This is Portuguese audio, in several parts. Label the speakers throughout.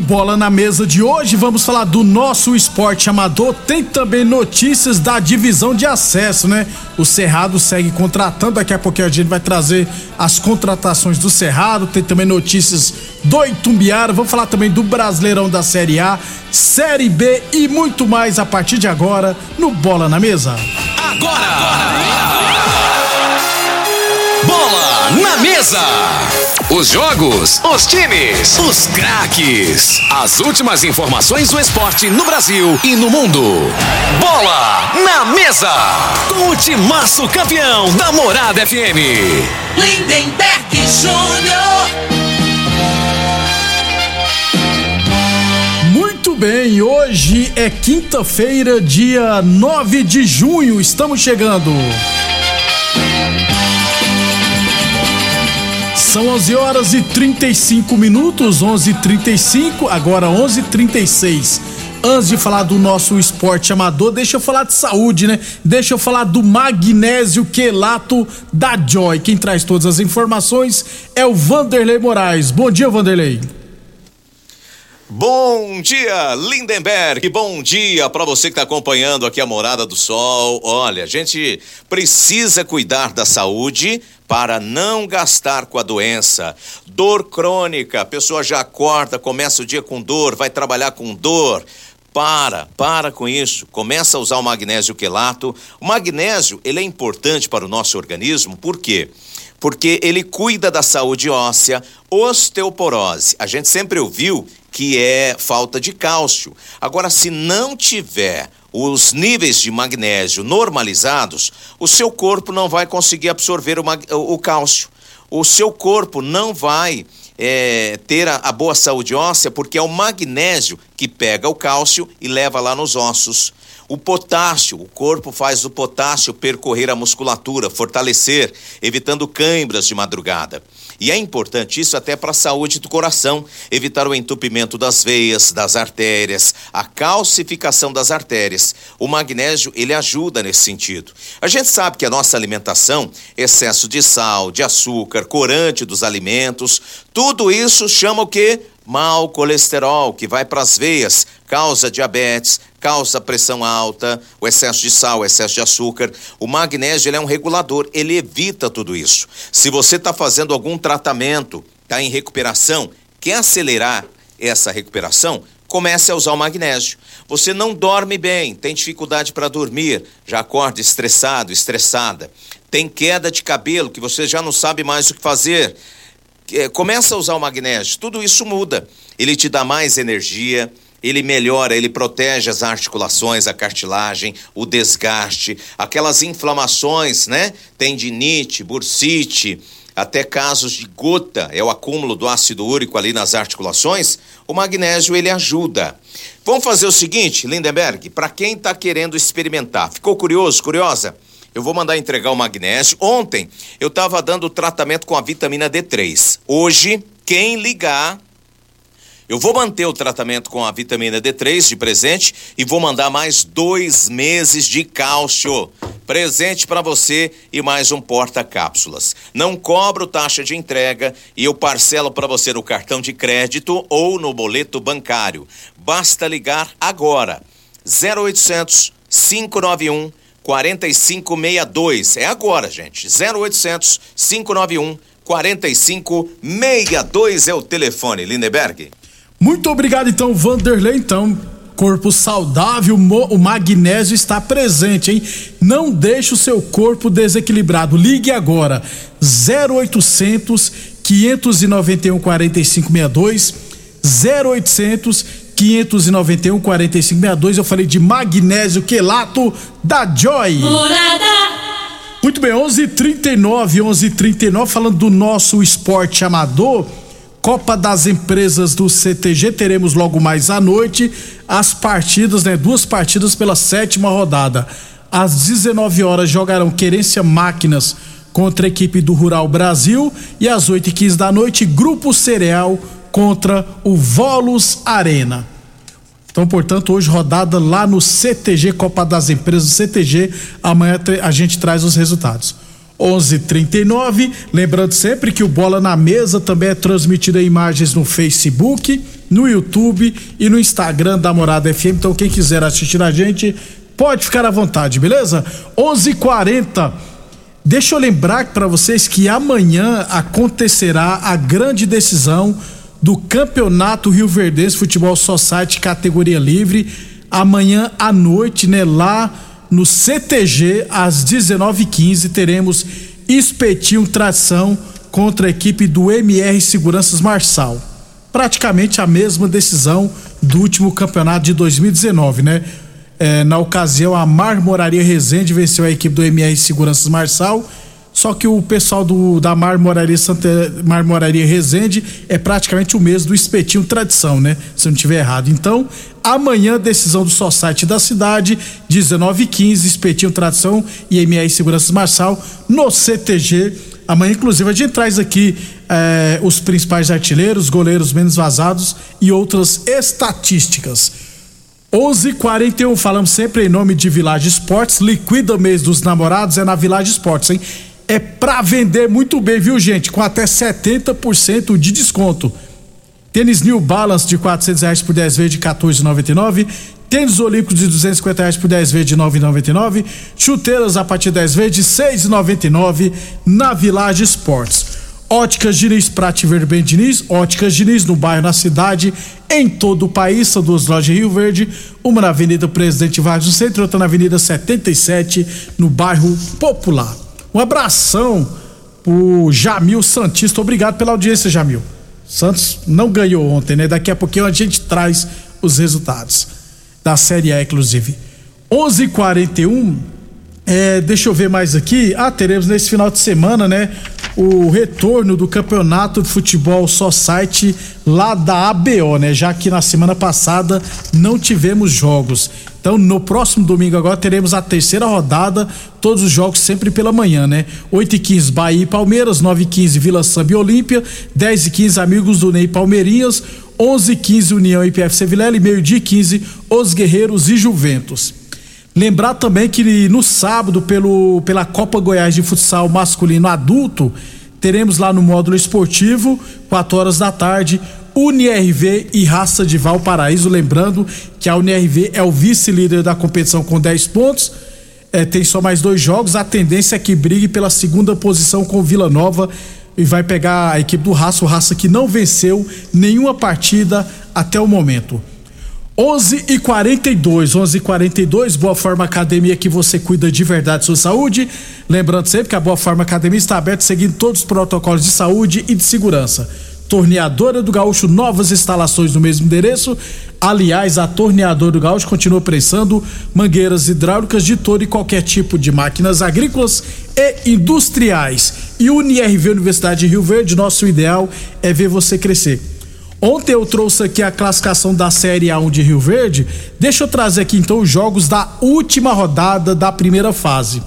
Speaker 1: Bola na Mesa de hoje vamos falar do nosso esporte amador. Tem também notícias da divisão de acesso, né? O Cerrado segue contratando. Daqui a pouquinho a gente vai trazer as contratações do Cerrado. Tem também notícias do Itumbiara. Vamos falar também do Brasileirão da Série A, Série B e muito mais a partir de agora no Bola na Mesa.
Speaker 2: Agora! Bola na Mesa! Os jogos, os times, os craques. As últimas informações do esporte no Brasil e no mundo. Bola na Mesa! Com o timaço campeão da Morada FM.
Speaker 3: Lindenberg Júnior.
Speaker 1: Muito bem, hoje é quinta-feira, dia 9 de junho. Estamos chegando. São 11 horas e 35 minutos, 11:35, agora 11:36. Antes de falar do nosso esporte amador, deixa eu falar de saúde, né? Deixa eu falar do magnésio quelato da Joy. Quem traz todas as informações é o Vanderlei Moraes. Bom dia, Vanderlei.
Speaker 4: Bom dia, Lindenberg. Bom dia para você que está acompanhando aqui a Morada do Sol. Olha, a gente precisa cuidar da saúde para não gastar com a doença. Dor crônica, a pessoa já acorda, começa o dia com dor, vai trabalhar com dor. Para, para com isso. Começa a usar o magnésio quelato. O magnésio, ele é importante para o nosso organismo, por quê? Porque ele cuida da saúde óssea, osteoporose. A gente sempre ouviu que é falta de cálcio. Agora, se não tiver os níveis de magnésio normalizados, o seu corpo não vai conseguir absorver o, o cálcio. O seu corpo não vai é, ter a, a boa saúde óssea, porque é o magnésio que pega o cálcio e leva lá nos ossos. O potássio, o corpo faz o potássio percorrer a musculatura, fortalecer, evitando câimbras de madrugada. E é importante isso até para a saúde do coração, evitar o entupimento das veias, das artérias, a calcificação das artérias. O magnésio, ele ajuda nesse sentido. A gente sabe que a nossa alimentação, excesso de sal, de açúcar, corante dos alimentos, tudo isso chama o quê? Mau colesterol, que vai para as veias, causa diabetes, causa pressão alta, o excesso de sal, o excesso de açúcar. O magnésio é um regulador, ele evita tudo isso. Se você está fazendo algum tratamento, está em recuperação, quer acelerar essa recuperação, comece a usar o magnésio. Você não dorme bem, tem dificuldade para dormir, já acorda estressado, estressada, tem queda de cabelo que você já não sabe mais o que fazer é, começa a usar o magnésio, tudo isso muda. Ele te dá mais energia, ele melhora, ele protege as articulações, a cartilagem, o desgaste, aquelas inflamações, né? Tendinite, bursite, até casos de gota, é o acúmulo do ácido úrico ali nas articulações. O magnésio ele ajuda. Vamos fazer o seguinte, Lindenberg, para quem está querendo experimentar, ficou curioso, curiosa? Eu vou mandar entregar o magnésio. Ontem eu estava dando tratamento com a vitamina D3. Hoje, quem ligar, Eu vou manter o tratamento com a vitamina D3 de presente e vou mandar mais dois meses de cálcio. Presente para você e mais um porta-cápsulas. Não cobro taxa de entrega e eu parcelo para você no cartão de crédito ou no boleto bancário. Basta ligar agora. 0800 591 4562. É agora, gente. 0800 591 4562 é o telefone, Lindeberg.
Speaker 1: Muito obrigado, então, Vanderlei. Então, corpo saudável, o magnésio está presente, hein? Não deixe o seu corpo desequilibrado. Ligue agora. 0800 591 4562 0800 591 4562. Eu falei de magnésio quelato da Joy. Morada. Muito bem, 11:39, 11:39 falando do nosso esporte amador. Copa das Empresas do CTG, teremos logo mais à noite as partidas, né? Duas partidas pela sétima rodada. Às 19 horas jogarão Querência Máquinas contra a equipe do Rural Brasil e às 8 e 15 da noite Grupo Cereal contra o Volos Arena. Então, portanto, hoje rodada lá no CTG Copa das Empresas CTG. Amanhã a gente traz os resultados. 11:39. Lembrando sempre que o Bola na Mesa também é transmitido em imagens no Facebook, no YouTube e no Instagram da Morada FM. Então quem quiser assistir a gente pode ficar à vontade, beleza? 11:40. Deixa eu lembrar para vocês que amanhã acontecerá a grande decisão do Campeonato Rio Verdense Futebol Society categoria livre amanhã à noite, né, lá no CTG, às 19h15, teremos Espetinho Tração contra a equipe do MR Seguranças Marçal. Praticamente a mesma decisão do último campeonato de 2019, né? É, na ocasião, a Marmoraria Resende venceu a equipe do MR Seguranças Marçal só que o pessoal do, da Marmoraria, Santa, Marmoraria Resende é praticamente o mesmo do espetinho tradição, né? Se eu não estiver errado. Então, amanhã, decisão do Society da cidade, 19h15, espetinho tradição e MR Segurança Marçal no CTG. Amanhã, inclusive, a gente traz aqui eh, os principais artilheiros, goleiros menos vazados e outras estatísticas. 11:41 falamos sempre em nome de Village Esportes. Liquida mês dos namorados é na Village Esportes, hein? É para vender muito bem, viu, gente? Com até 70% de desconto. Tênis New Balance de 400 reais por 10 vezes de 14,99. Tênis Olímpicos de 250 reais por 10 vezes de 9,99. Chuteiras a partir de 10 vezes de 6,99 na Village Esportes. Óticas Diniz, Prate Verde Bem Diniz, Óticas Diniz no bairro, na cidade, em todo o país, são duas lojas Rio Verde, uma na Avenida Presidente Vargas no centro, outra na Avenida 77, no bairro Popular. Um abração pro Jamil Santista. Obrigado pela audiência, Jamil. Santos não ganhou ontem, né? Daqui a pouquinho a gente traz os resultados da Série A, inclusive. 11:41. É, deixa eu ver mais aqui. Ah, teremos nesse final de semana, né? O retorno do campeonato de futebol só site lá da ABO, né? Já que na semana passada não tivemos jogos. Então, no próximo domingo agora teremos a terceira rodada, todos os jogos sempre pela manhã, né? 8 e 15 Bahia e Palmeiras, 9 e 15 Vila Samba e Olímpia, 10 e 15 Amigos do Ney Palmeirinhas, 11 e 15 União e PFC Vilela e meio dia e 15 Os Guerreiros e Juventus. Lembrar também que no sábado, pelo, pela Copa Goiás de Futsal Masculino Adulto, teremos lá no módulo esportivo, 4 horas da tarde, UniRV e Raça de Valparaíso. Lembrando que a UniRV é o vice-líder da competição com 10 pontos. É, tem só mais dois jogos. A tendência é que brigue pela segunda posição com Vila Nova e vai pegar a equipe do Raça, o Raça que não venceu nenhuma partida até o momento. 11 e 42, 11 e 42, Boa Forma Academia que você cuida de verdade sua saúde. Lembrando sempre que a Boa Forma Academia está aberta seguindo todos os protocolos de saúde e de segurança. Torneadora do Gaúcho, novas instalações no mesmo endereço. Aliás, a Torneadora do Gaúcho continua prestando mangueiras hidráulicas de todo e qualquer tipo de máquinas agrícolas e industriais. E UniRV Universidade de Rio Verde, nosso ideal é ver você crescer. Ontem eu trouxe aqui a classificação da Série A1 de Rio Verde. Deixa eu trazer aqui então os jogos da última rodada da primeira fase.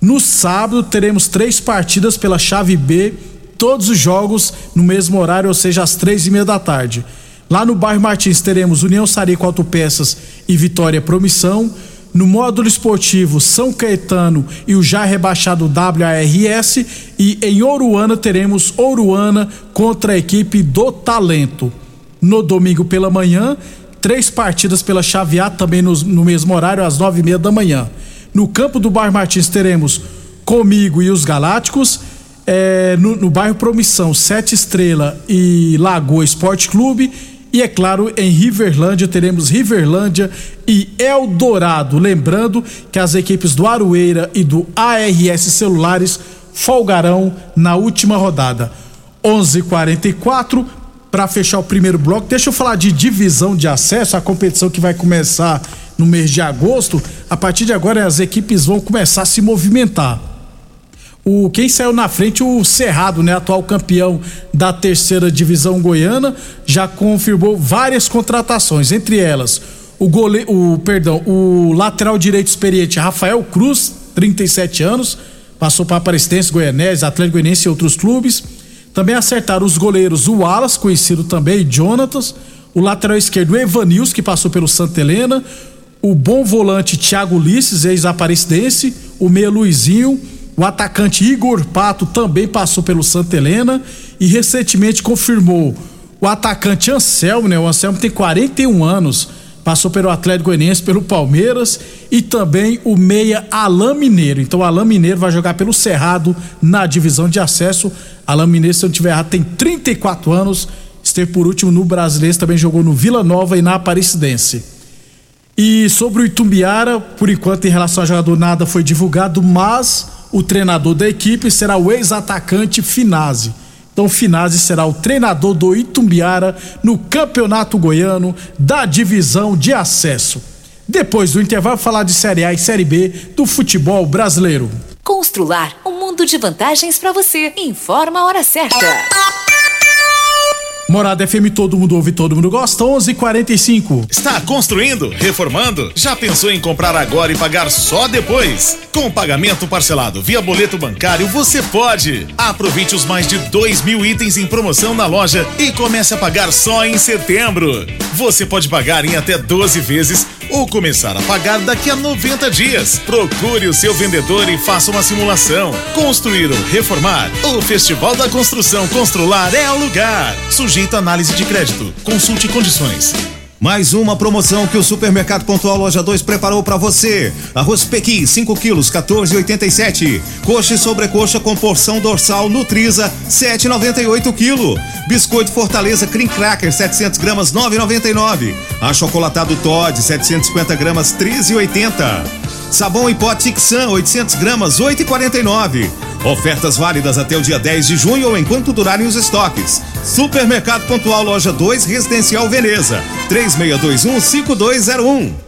Speaker 1: No sábado teremos três partidas pela chave B todos os jogos no mesmo horário, ou seja, às três e meia da tarde. Lá no bairro Martins teremos União Sarico Autopeças e Vitória Promissão. No módulo esportivo São Caetano e o já rebaixado WARS. E em Oruana teremos Oruana contra a equipe do Talento. No domingo pela manhã, três partidas pela chave A, também no, no mesmo horário, às nove e meia da manhã. No campo do bairro Martins teremos Comigo e os Galácticos. É, no, no bairro Promissão, Sete Estrela e Lagoa Esporte Clube e é claro, em Riverlândia teremos Riverlândia e Eldorado. Lembrando que as equipes do Aroeira e do ARS Celulares folgarão na última rodada. 11:44 para fechar o primeiro bloco. Deixa eu falar de divisão de acesso, a competição que vai começar no mês de agosto. A partir de agora as equipes vão começar a se movimentar o quem saiu na frente o Cerrado, né, atual campeão da terceira divisão goiana, já confirmou várias contratações, entre elas o gole, o perdão, o lateral direito experiente Rafael Cruz, 37 anos, passou para Aparecidense, Goianese, Atlético Goianiense e outros clubes. Também acertaram os goleiros o Wallace, conhecido também, Jonatas, o lateral esquerdo Evanils, que passou pelo Santa Helena, o bom volante Thiago Ulisses, ex-aparecidense, o meia Luizinho, o atacante Igor Pato também passou pelo Santa Helena e recentemente confirmou o atacante Anselmo, né? O Anselmo tem 41 anos, passou pelo Atlético Goianiense, pelo Palmeiras e também o meia Alain Mineiro. Então o Alain Mineiro vai jogar pelo Cerrado na divisão de acesso. Alain Mineiro, se eu não tiver errado, tem 34 anos, esteve por último no Brasileiro, também jogou no Vila Nova e na Aparecidense. E sobre o Itumbiara, por enquanto em relação ao jogador nada foi divulgado, mas o treinador da equipe será o ex-atacante Finazzi. Então, Finazzi será o treinador do Itumbiara no Campeonato Goiano da divisão de acesso. Depois do intervalo, falar de Série A e Série B do futebol brasileiro.
Speaker 5: Constrular um mundo de vantagens para você. Informa a hora certa.
Speaker 1: Morada FM, todo mundo ouve, todo mundo gosta. 11:45.
Speaker 6: Está construindo? Reformando? Já pensou em comprar agora e pagar só depois? Com pagamento parcelado via boleto bancário, você pode. Aproveite os mais de 2 mil itens em promoção na loja e comece a pagar só em setembro. Você pode pagar em até 12 vezes ou começar a pagar daqui a 90 dias. Procure o seu vendedor e faça uma simulação. Construir ou reformar? O Festival da Construção Constrular é o lugar. Sujeito análise de crédito. Consulte condições.
Speaker 7: Mais uma promoção que o Supermercado Pontual Loja 2 preparou para você. Arroz Pequi, 5 quilos, 14,87. Coxa e sobrecoxa com porção dorsal Nutriza, 7,98 quilo. Biscoito Fortaleza Cream Cracker, 700 gramas, 9,99. Achocolatado Todd, 750 gramas, 13,80. Sabão em pó Tixan, 800 gramas, 8,49. Ofertas válidas até o dia 10 de junho ou enquanto durarem os estoques. Supermercado Pontual Loja 2, Residencial Veneza. 3621 5201.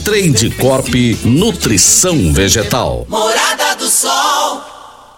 Speaker 8: Trade Corp Nutrição Vegetal.
Speaker 3: Morada do Sol.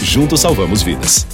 Speaker 9: Juntos salvamos vidas.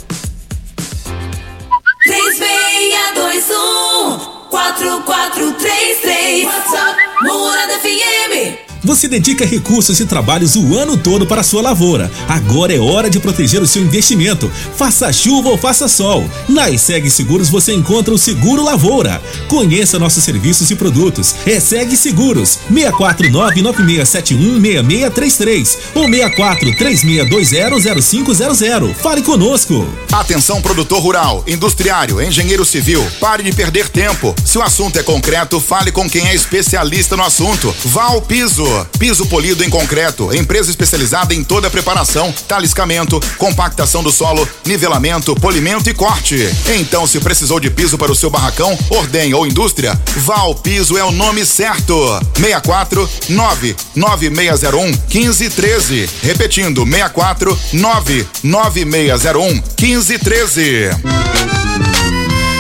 Speaker 3: 3621 4433 WhatsApp Morada FM
Speaker 10: Você dedica recursos e trabalhos o ano todo para a sua lavoura. Agora é hora de proteger o seu investimento. Faça chuva ou faça sol. Na ESEG Seguros você encontra o Seguro Lavoura. Conheça nossos serviços e produtos. ESEG Seguros 64996716633 ou 6436200500. Fale conosco.
Speaker 11: Atenção produtor rural, industriário, engenheiro civil, pare de perder tempo. Se o assunto é concreto, fale com quem é especialista no assunto. Val Piso, piso polido em concreto, empresa especializada em toda a preparação, taliscamento, compactação do solo, nivelamento, polimento e corte. Então, se precisou de piso para o seu barracão, ordem ou indústria, Val Piso é o nome certo. 64 99601 1513. Repetindo, 64 99601 1513.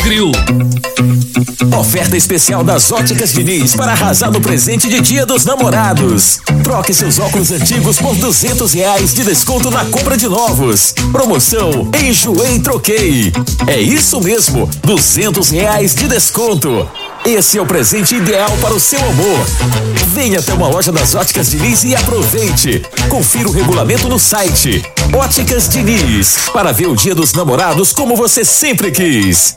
Speaker 12: Grill.
Speaker 13: Oferta especial das Óticas Diniz para arrasar no presente de Dia dos Namorados. Troque seus óculos antigos por duzentos reais de desconto na compra de novos. Promoção Enjoei Troquei. É isso mesmo, duzentos reais de desconto. Esse é o presente ideal para o seu amor. Venha até uma loja das Óticas Diniz e aproveite. Confira o regulamento no site. Óticas Diniz, para ver o Dia dos Namorados como você sempre quis.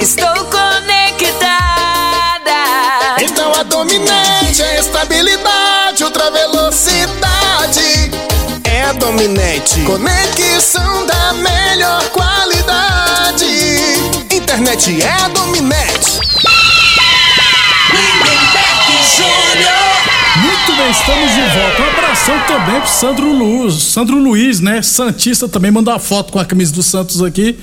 Speaker 14: Estou conectada.
Speaker 15: Então a Dominete é estabilidade, ultra velocidade. É a Dominete. Conexão da melhor qualidade. Internet é a Dominete.
Speaker 1: Muito bem, estamos de volta. Um abração também pro Sandro Luiz, Sandro Luiz, né? Santista também mandou uma foto com a camisa do Santos aqui.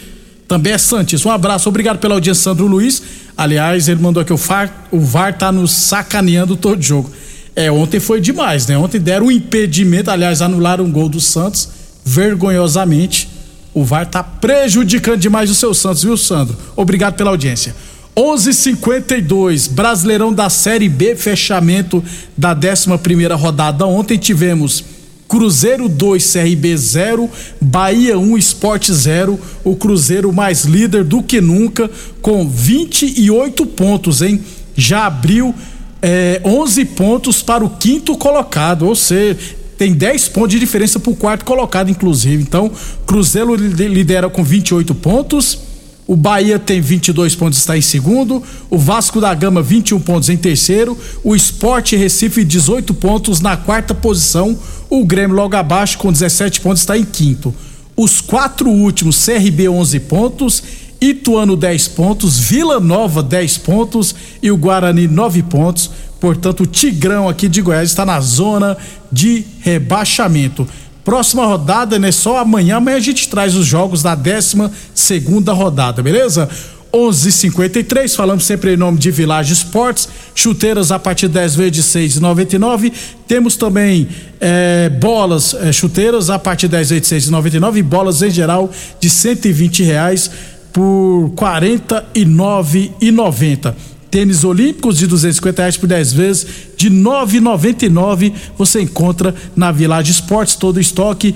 Speaker 1: Também é Santista. Um abraço, obrigado pela audiência, Sandro Luiz. Aliás, ele mandou aqui o VAR, o VAR tá nos sacaneando todo jogo. É, ontem foi demais, né? Ontem deram um impedimento, aliás, anularam um gol do Santos vergonhosamente. O VAR tá prejudicando demais o seu Santos, viu, Sandro? Obrigado pela audiência. 11:52 Brasileirão da Série B, fechamento da 11 primeira rodada. Ontem tivemos Cruzeiro 2, CRB 0, Bahia 1, Esporte 0. O Cruzeiro mais líder do que nunca, com 28 pontos, hein? Já abriu é, 11 pontos para o quinto colocado, ou seja, tem 10 pontos de diferença para o quarto colocado, inclusive. Então, Cruzeiro lidera com 28 pontos. O Bahia tem 22 pontos, está em segundo. O Vasco da Gama, 21 pontos em terceiro. O Esporte Recife, 18 pontos na quarta posição. O Grêmio, logo abaixo, com 17 pontos, está em quinto. Os quatro últimos, CRB, 11 pontos. Ituano 10 pontos, Vila Nova 10 pontos e o Guarani 9 pontos. Portanto, o Tigrão aqui de Goiás está na zona de rebaixamento. Próxima rodada, né? Só amanhã. Amanhã a gente traz os jogos da 12 segunda rodada, beleza? 11:53 falamos sempre em nome de Village Esportes, chuteiras a partir de 10 vezes de 6,99. Temos também é, bolas, é, chuteiras a partir de 10 vezes de 6,99 e bolas em geral de 120 reais por 49,90. Tênis olímpicos de 250 reais por 10 vezes de 9,99 você encontra na Village Esportes todo o estoque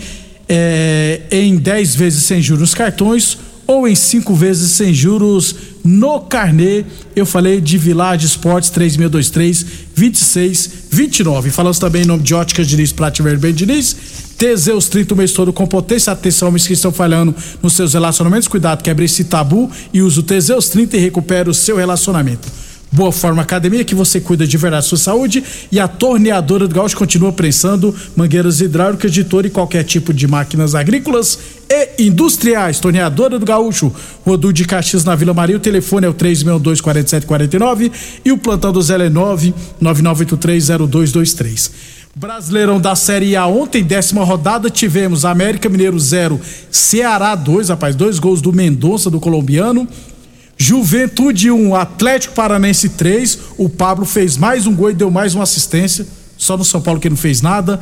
Speaker 1: é, em 10 vezes sem juros cartões ou em cinco vezes sem juros no carnê. Eu falei de Village Esportes 3623 2629. Falamos também em nome de Óticas Diniz, Prate Verben Diniz. Teseus 30 o mês todo com potência. Atenção, homens que estão falhando nos seus relacionamentos. Cuidado, quebre esse tabu e use o Teseus 30 e recupere o seu relacionamento. Boa Forma Academia, que você cuida de verdade da sua saúde. E a torneadora do Gaúcho continua prensando mangueiras hidráulicas de todo e qualquer tipo de máquinas agrícolas e industriais. Torneadora do Gaúcho, Rodu de Caxias na Vila Maria. O telefone é o 362-4749 e o plantão do Zé é 999830223. Brasileirão da Série A ontem, décima rodada, tivemos América Mineiro 0, Ceará 2, rapaz, dois gols do Mendonça, do colombiano. Juventude 1, um, Atlético Paranense 3. O Pablo fez mais um gol e deu mais uma assistência. Só no São Paulo que não fez nada.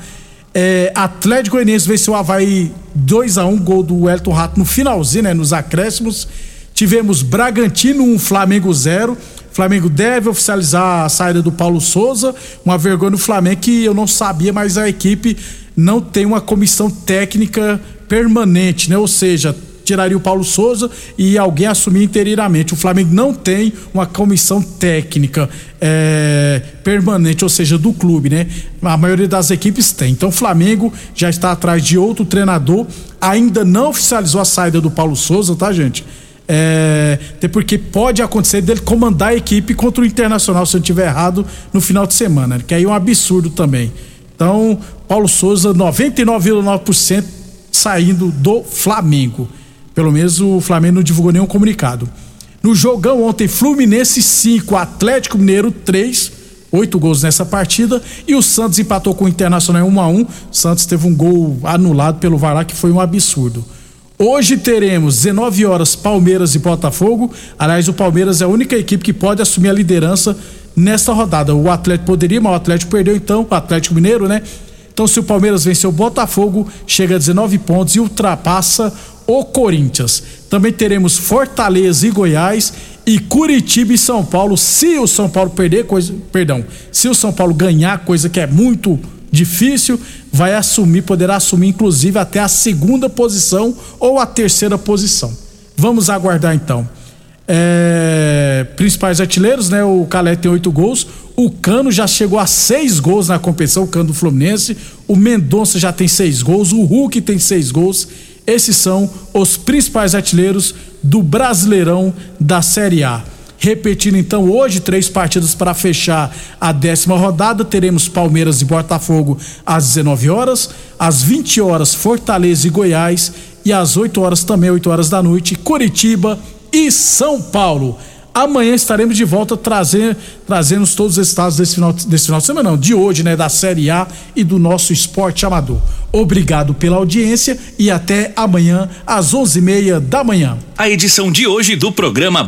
Speaker 1: É, Atlético Goianiense venceu o Havaí 2 a 1 um, gol do Elton Rato no finalzinho, né, nos acréscimos. Tivemos Bragantino 1, um, Flamengo 0. Flamengo deve oficializar a saída do Paulo Souza. Uma vergonha no Flamengo que eu não sabia, mas a equipe não tem uma comissão técnica permanente, né? Ou seja, tiraria o Paulo Souza e alguém assumir inteiramente. O Flamengo não tem uma comissão técnica é, permanente, ou seja, do clube, né? A maioria das equipes tem. Então o Flamengo já está atrás de outro treinador, ainda não oficializou a saída do Paulo Souza, tá, gente? É, até porque pode acontecer dele comandar a equipe contra o Internacional, se eu estiver errado, no final de semana, que aí é um absurdo também. Então, Paulo Souza, 99,9% saindo do Flamengo. Pelo menos o Flamengo não divulgou nenhum comunicado. No jogão ontem, Fluminense 5, Atlético Mineiro 3, oito gols nessa partida. E o Santos empatou com o Internacional 1 a 1 Santos teve um gol anulado pelo VAR que foi um absurdo. Hoje teremos 19 horas Palmeiras e Botafogo. Aliás, o Palmeiras é a única equipe que pode assumir a liderança nesta rodada. O Atlético poderia, mas o Atlético perdeu então, o Atlético Mineiro, né? Então, se o Palmeiras vencer o Botafogo, chega a 19 pontos e ultrapassa o Corinthians. Também teremos Fortaleza e Goiás e Curitiba e São Paulo. Se o São Paulo perder coisa, perdão, se o São Paulo ganhar coisa que é muito difícil, vai assumir, poderá assumir inclusive até a segunda posição ou a terceira posição. Vamos aguardar então. É, principais artilheiros, né? O Calé tem oito gols. O Cano já chegou a seis gols na competição, o Cano do Fluminense. O Mendonça já tem seis gols. O Hulk tem seis gols. Esses são os principais artilheiros do Brasileirão da Série A. Repetindo então, hoje, três partidas para fechar a décima rodada. Teremos Palmeiras e Botafogo às 19 horas, às 20 horas, Fortaleza e Goiás, e às 8 horas, também 8 horas da noite, Curitiba e São Paulo. Amanhã estaremos de volta trazendo, trazendo todos os estados desse final, desse final de semana, não, de hoje, né, da Série A e do nosso esporte amador. Obrigado pela audiência e até amanhã às onze e meia da manhã.
Speaker 2: A edição de hoje do programa